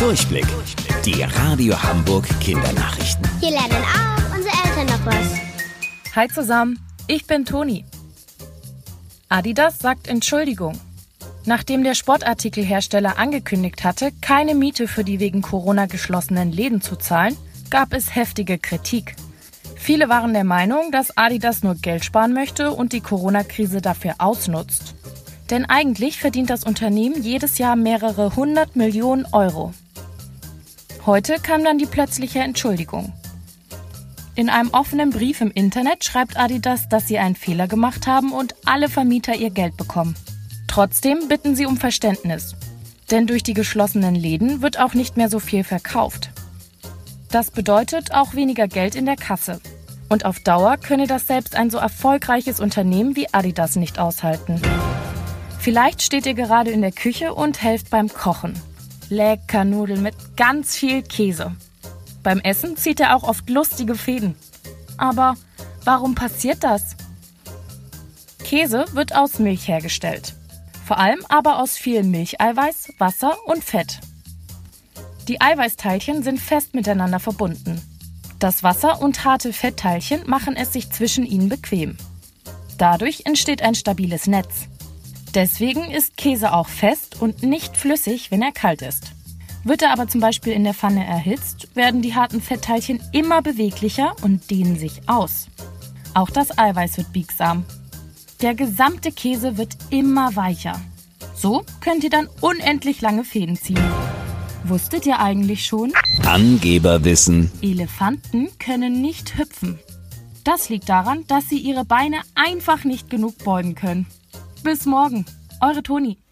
Durchblick. Die Radio Hamburg Kindernachrichten. Hier lernen auch unsere Eltern noch was. Hi zusammen, ich bin Toni. Adidas sagt Entschuldigung. Nachdem der Sportartikelhersteller angekündigt hatte, keine Miete für die wegen Corona geschlossenen Läden zu zahlen, gab es heftige Kritik. Viele waren der Meinung, dass Adidas nur Geld sparen möchte und die Corona-Krise dafür ausnutzt. Denn eigentlich verdient das Unternehmen jedes Jahr mehrere hundert Millionen Euro. Heute kam dann die plötzliche Entschuldigung. In einem offenen Brief im Internet schreibt Adidas, dass sie einen Fehler gemacht haben und alle Vermieter ihr Geld bekommen. Trotzdem bitten sie um Verständnis. Denn durch die geschlossenen Läden wird auch nicht mehr so viel verkauft. Das bedeutet auch weniger Geld in der Kasse. Und auf Dauer könne das selbst ein so erfolgreiches Unternehmen wie Adidas nicht aushalten. Vielleicht steht ihr gerade in der Küche und helft beim Kochen. Lecker Nudeln mit ganz viel Käse. Beim Essen zieht er auch oft lustige Fäden. Aber warum passiert das? Käse wird aus Milch hergestellt. Vor allem aber aus viel Milcheiweiß, Wasser und Fett. Die Eiweißteilchen sind fest miteinander verbunden. Das Wasser und harte Fettteilchen machen es sich zwischen ihnen bequem. Dadurch entsteht ein stabiles Netz. Deswegen ist Käse auch fest und nicht flüssig, wenn er kalt ist. Wird er aber zum Beispiel in der Pfanne erhitzt, werden die harten Fettteilchen immer beweglicher und dehnen sich aus. Auch das Eiweiß wird biegsam. Der gesamte Käse wird immer weicher. So könnt ihr dann unendlich lange Fäden ziehen. Wusstet ihr eigentlich schon? Angeberwissen. Elefanten können nicht hüpfen. Das liegt daran, dass sie ihre Beine einfach nicht genug beugen können. Bis morgen, eure Toni.